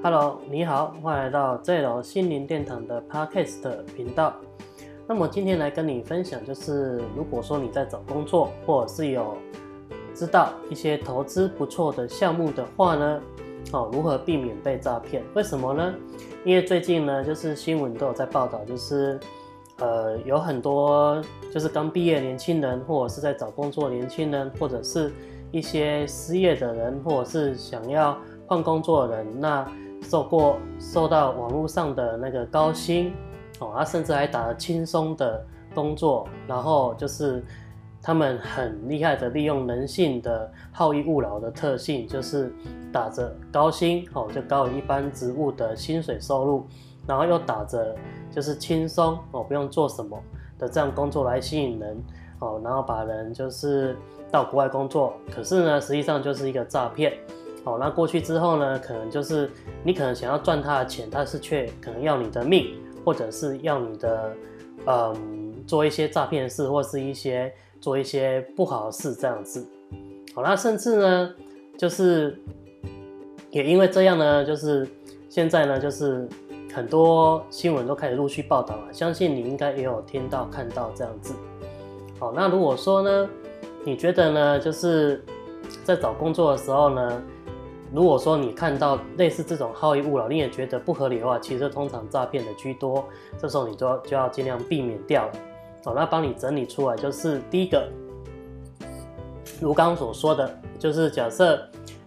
Hello，你好，欢迎来到这楼心灵殿堂的 Podcast 频道。那么今天来跟你分享，就是如果说你在找工作，或者是有知道一些投资不错的项目的话呢，哦，如何避免被诈骗？为什么呢？因为最近呢，就是新闻都有在报道，就是呃，有很多就是刚毕业年轻人，或者是在找工作年轻人，或者是一些失业的人，或者是想要换工作的人，那受过受到网络上的那个高薪哦，他甚至还打了轻松的工作，然后就是他们很厉害的利用人性的好逸恶劳的特性，就是打着高薪哦，就高于一般职务的薪水收入，然后又打着就是轻松哦，不用做什么的这样工作来吸引人哦，然后把人就是到国外工作，可是呢，实际上就是一个诈骗。哦，那过去之后呢，可能就是你可能想要赚他的钱，但是却可能要你的命，或者是要你的，嗯，做一些诈骗事，或是一些做一些不好的事这样子。好，那甚至呢，就是也因为这样呢，就是现在呢，就是很多新闻都开始陆续报道了，相信你应该也有听到看到这样子。好，那如果说呢，你觉得呢，就是在找工作的时候呢？如果说你看到类似这种好逸恶劳，你也觉得不合理的话，其实通常诈骗的居多，这时候你就要就要尽量避免掉了。哦，那帮你整理出来，就是第一个，如刚所说的，就是假设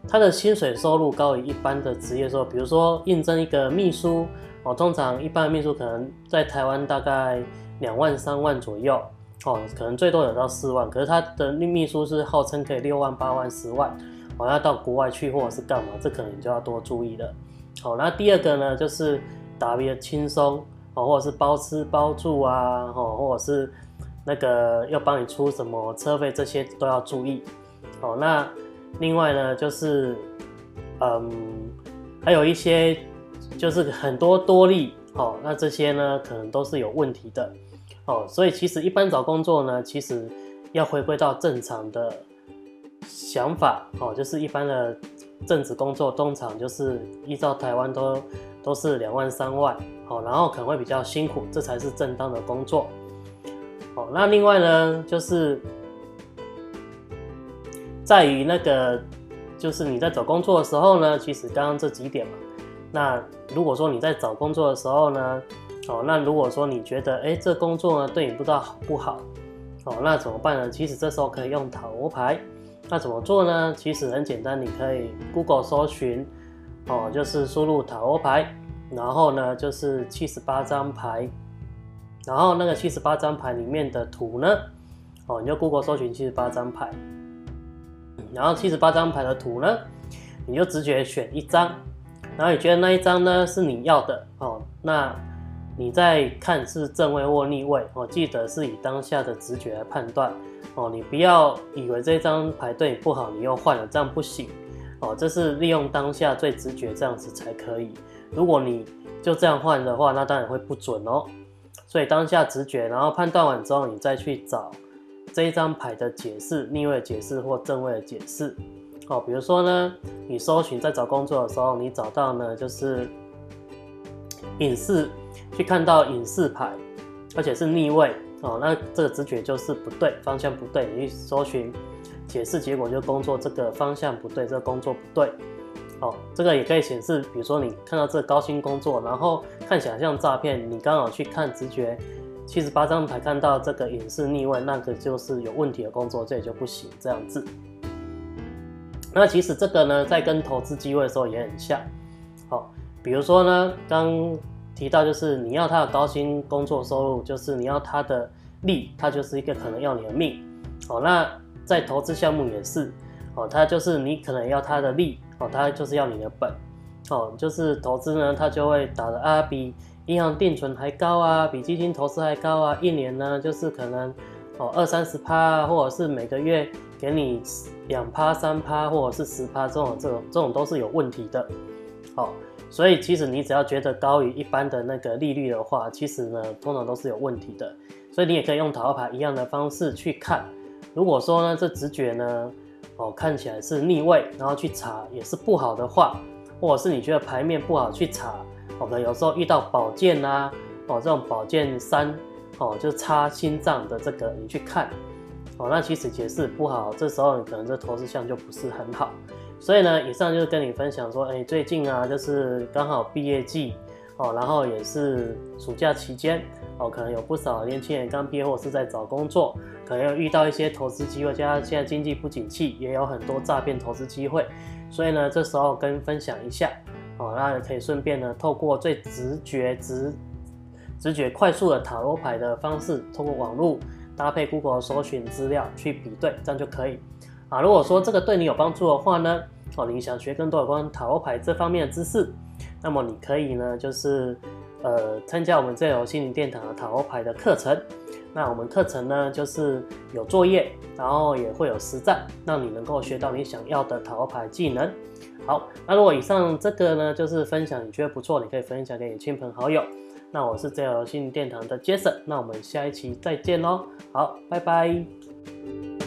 他的薪水收入高于一般的职业说，比如说应征一个秘书，哦，通常一般的秘书可能在台湾大概两万三万左右，哦，可能最多有到四万，可是他的秘书是号称可以六万八万十万。我要到国外去，或者是干嘛？这可能你就要多注意了。好，那第二个呢，就是打别轻松哦，或者是包吃包住啊，哦，或者是那个要帮你出什么车费，这些都要注意。哦，那另外呢，就是嗯，还有一些就是很多多利哦，那这些呢，可能都是有问题的。哦，所以其实一般找工作呢，其实要回归到正常的。想法哦，就是一般的正职工作，通常就是依照台湾都都是两万三万，好，然后可能会比较辛苦，这才是正当的工作。哦，那另外呢，就是在于那个，就是你在找工作的时候呢，其实刚刚这几点嘛，那如果说你在找工作的时候呢，哦，那如果说你觉得哎，这工作呢对你不知道好不好，哦，那怎么办呢？其实这时候可以用塔罗牌。那怎么做呢？其实很简单，你可以 Google 搜寻，哦，就是输入塔罗牌，然后呢就是七十八张牌，然后那个七十八张牌里面的图呢，哦，你就 Google 搜寻七十八张牌，然后七十八张牌的图呢，你就直觉选一张，然后你觉得那一张呢是你要的，哦，那你在看是正位或逆位，哦，记得是以当下的直觉来判断。哦，你不要以为这张牌对你不好，你又换了，这样不行。哦，这是利用当下最直觉这样子才可以。如果你就这样换的话，那当然会不准哦。所以当下直觉，然后判断完之后，你再去找这一张牌的解释，逆位解释或正位的解释。哦，比如说呢，你搜寻在找工作的时候，你找到呢就是隐士，去看到隐士牌，而且是逆位。哦，那这个直觉就是不对，方向不对。你去搜寻解释，结果就工作这个方向不对，这个工作不对。哦，这个也可以显示，比如说你看到这高薪工作，然后看起来像诈骗，你刚好去看直觉七十八张牌，看到这个隐士逆位，那个就是有问题的工作，这也就不行这样子。那其实这个呢，在跟投资机会的时候也很像。好，比如说呢，刚。提到就是你要他的高薪工作收入，就是你要他的利，他就是一个可能要你的命。哦，那在投资项目也是，哦，他就是你可能要他的利，哦，他就是要你的本。哦，就是投资呢，他就会打的啊，比银行定存还高啊，比基金投资还高啊，一年呢就是可能哦二三十趴，或者是每个月给你两趴三趴，或者是十趴这种这种这种都是有问题的。好。所以其实你只要觉得高于一般的那个利率的话，其实呢通常都是有问题的。所以你也可以用塔罗牌一样的方式去看。如果说呢这直觉呢哦看起来是逆位，然后去查也是不好的话，或者是你觉得牌面不好去查，哦，可能有时候遇到宝剑啊，哦，这种宝剑三，哦，就插心脏的这个，你去看，哦，那其实解释不好，这时候你可能这投资项就不是很好。所以呢，以上就是跟你分享说，哎，最近啊，就是刚好毕业季，哦，然后也是暑假期间，哦，可能有不少年轻人刚毕业或是在找工作，可能又遇到一些投资机会，加上现在经济不景气，也有很多诈骗投资机会，所以呢，这时候跟分享一下，哦，那也可以顺便呢，透过最直觉、直直觉、快速的塔罗牌的方式，通过网络搭配 Google 搜寻资料去比对，这样就可以。啊，如果说这个对你有帮助的话呢，哦，你想学更多有关塔罗牌这方面的知识，那么你可以呢，就是呃参加我们这有心灵殿堂的塔罗牌的课程。那我们课程呢，就是有作业，然后也会有实战，让你能够学到你想要的塔罗牌技能。好，那如果以上这个呢，就是分享，你觉得不错，你可以分享给你亲朋好友。那我是这有心灵殿堂的 Jason，那我们下一期再见喽。好，拜拜。